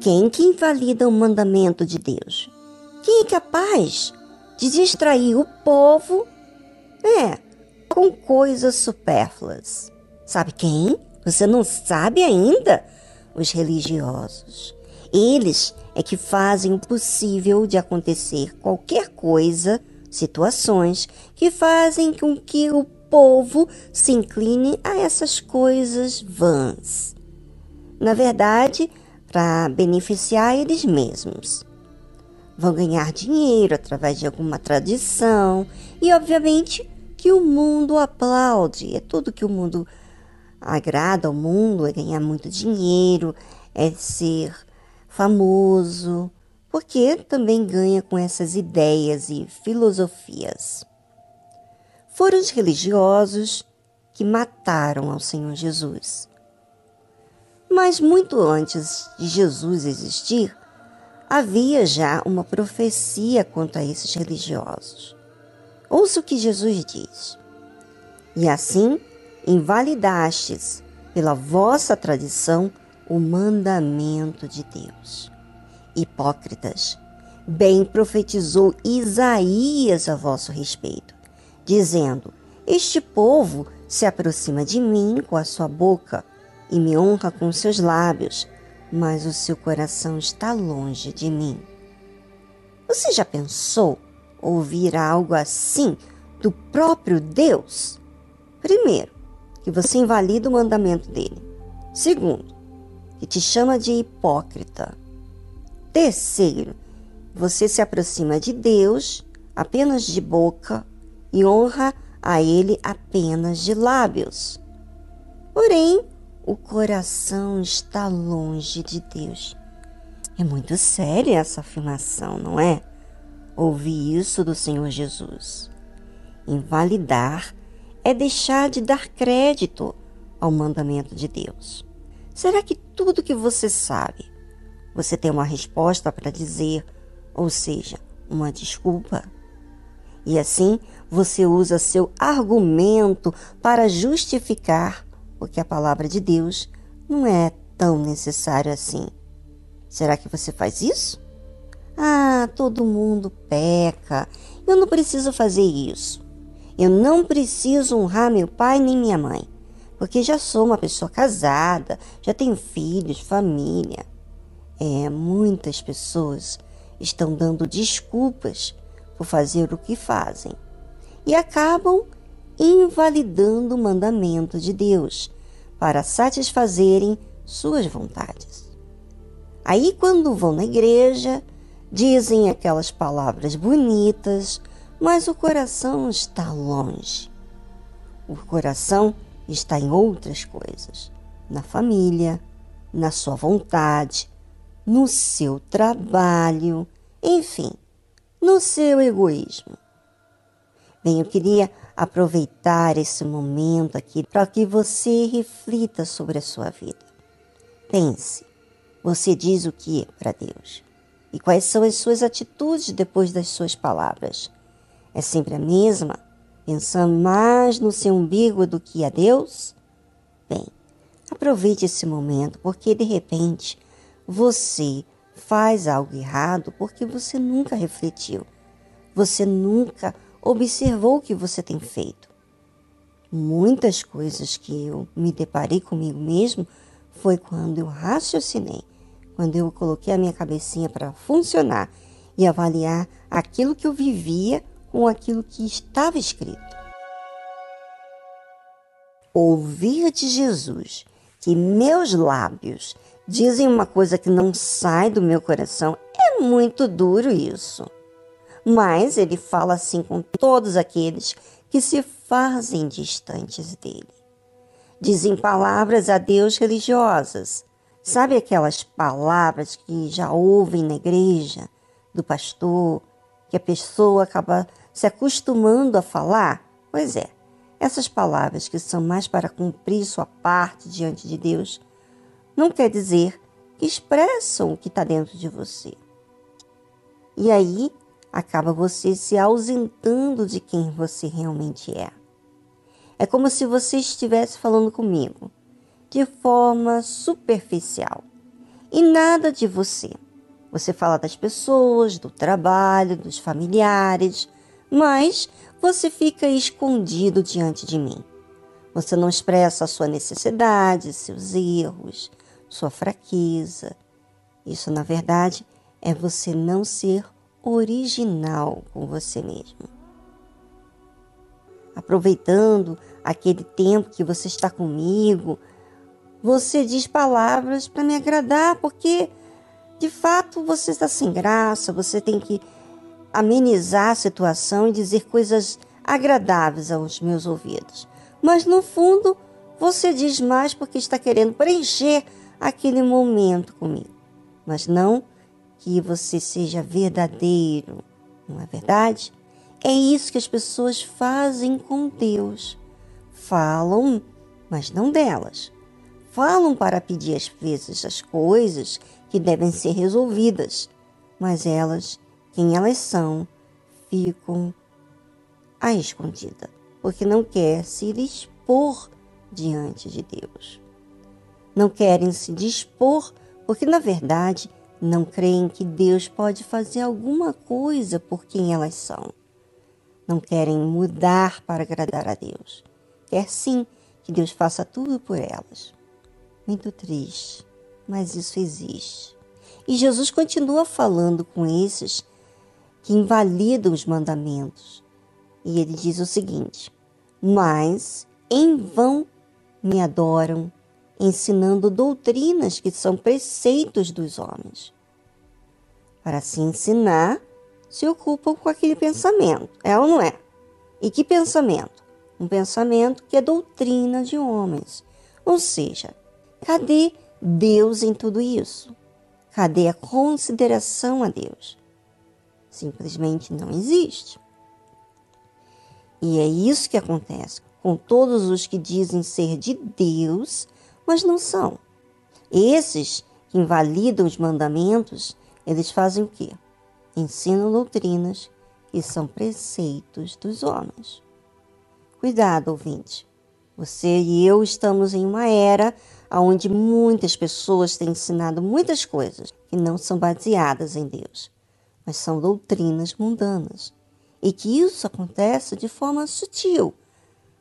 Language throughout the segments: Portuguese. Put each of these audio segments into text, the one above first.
Quem que invalida o mandamento de Deus? Quem é capaz de distrair o povo? É, com coisas supérfluas. Sabe quem? Você não sabe ainda? Os religiosos. Eles é que fazem o possível de acontecer qualquer coisa, situações que fazem com que o povo se incline a essas coisas vãs. Na verdade, para beneficiar eles mesmos. Vão ganhar dinheiro através de alguma tradição e, obviamente, que o mundo aplaude. É tudo que o mundo agrada ao mundo, é ganhar muito dinheiro, é ser famoso, porque também ganha com essas ideias e filosofias. Foram os religiosos que mataram ao Senhor Jesus. Mas muito antes de Jesus existir, havia já uma profecia quanto a esses religiosos. Ouça o que Jesus diz. E assim invalidastes pela vossa tradição o mandamento de Deus. Hipócritas, bem profetizou Isaías a vosso respeito, dizendo: Este povo se aproxima de mim com a sua boca e me honra com seus lábios, mas o seu coração está longe de mim. Você já pensou ouvir algo assim do próprio Deus? Primeiro, que você invalida o mandamento dele. Segundo, que te chama de hipócrita. Terceiro, você se aproxima de Deus apenas de boca e honra a Ele apenas de lábios. O coração está longe de Deus. É muito séria essa afirmação, não é? Ouvi isso do Senhor Jesus. Invalidar é deixar de dar crédito ao mandamento de Deus. Será que tudo que você sabe, você tem uma resposta para dizer, ou seja, uma desculpa? E assim você usa seu argumento para justificar o que a palavra de Deus não é tão necessário assim. Será que você faz isso? Ah, todo mundo peca. Eu não preciso fazer isso. Eu não preciso honrar meu pai nem minha mãe porque já sou uma pessoa casada, já tenho filhos, família. É, muitas pessoas estão dando desculpas por fazer o que fazem e acabam invalidando o mandamento de Deus para satisfazerem suas vontades. Aí, quando vão na igreja, dizem aquelas palavras bonitas, mas o coração está longe. O coração está em outras coisas, na família, na sua vontade, no seu trabalho, enfim, no seu egoísmo. Bem, eu queria aproveitar esse momento aqui para que você reflita sobre a sua vida. Pense, você diz o que para Deus? E quais são as suas atitudes depois das suas palavras? É sempre a mesma? pensando mais no seu umbigo do que a Deus? Bem, aproveite esse momento, porque de repente você faz algo errado porque você nunca refletiu, você nunca observou o que você tem feito. Muitas coisas que eu me deparei comigo mesmo foi quando eu raciocinei, quando eu coloquei a minha cabecinha para funcionar e avaliar aquilo que eu vivia com aquilo que estava escrito. Ouvir de Jesus que meus lábios dizem uma coisa que não sai do meu coração é muito duro isso. Mas ele fala assim com todos aqueles que se fazem distantes dele. Dizem palavras a Deus religiosas. Sabe aquelas palavras que já ouvem na igreja, do pastor, que a pessoa acaba se acostumando a falar? Pois é, essas palavras que são mais para cumprir sua parte diante de Deus, não quer dizer que expressam o que está dentro de você. E aí acaba você se ausentando de quem você realmente é. É como se você estivesse falando comigo de forma superficial e nada de você. Você fala das pessoas, do trabalho, dos familiares, mas você fica escondido diante de mim. Você não expressa a sua necessidade, seus erros, sua fraqueza. Isso, na verdade, é você não ser original com você mesmo. Aproveitando aquele tempo que você está comigo, você diz palavras para me agradar, porque de fato você está sem graça, você tem que amenizar a situação e dizer coisas agradáveis aos meus ouvidos. Mas no fundo, você diz mais porque está querendo preencher aquele momento comigo. Mas não que você seja verdadeiro, não é verdade? É isso que as pessoas fazem com Deus. Falam, mas não delas. Falam para pedir às vezes as coisas que devem ser resolvidas, mas elas, quem elas são, ficam à escondida, porque não quer se expor diante de Deus. Não querem se dispor porque, na verdade, não creem que Deus pode fazer alguma coisa por quem elas são. Não querem mudar para agradar a Deus. Quer sim que Deus faça tudo por elas. Muito triste, mas isso existe. E Jesus continua falando com esses que invalidam os mandamentos. E ele diz o seguinte: Mas em vão me adoram ensinando doutrinas que são preceitos dos homens. Para se ensinar, se ocupam com aquele pensamento, é ou não é? E que pensamento? Um pensamento que é doutrina de homens. Ou seja, cadê Deus em tudo isso? Cadê a consideração a Deus? Simplesmente não existe. E é isso que acontece com todos os que dizem ser de Deus, mas não são. Esses que invalidam os mandamentos, eles fazem o quê? Ensinam doutrinas que são preceitos dos homens. Cuidado, ouvinte. Você e eu estamos em uma era onde muitas pessoas têm ensinado muitas coisas que não são baseadas em Deus, mas são doutrinas mundanas. E que isso acontece de forma sutil,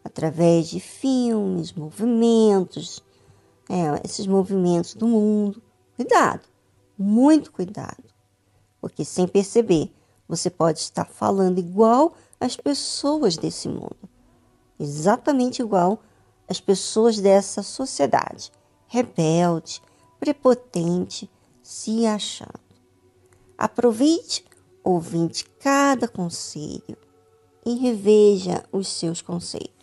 através de filmes, movimentos, é, esses movimentos do mundo. Cuidado, muito cuidado, porque sem perceber, você pode estar falando igual às pessoas desse mundo, exatamente igual às pessoas dessa sociedade, rebelde, prepotente, se achando. Aproveite, ouvinte, cada conselho e reveja os seus conceitos.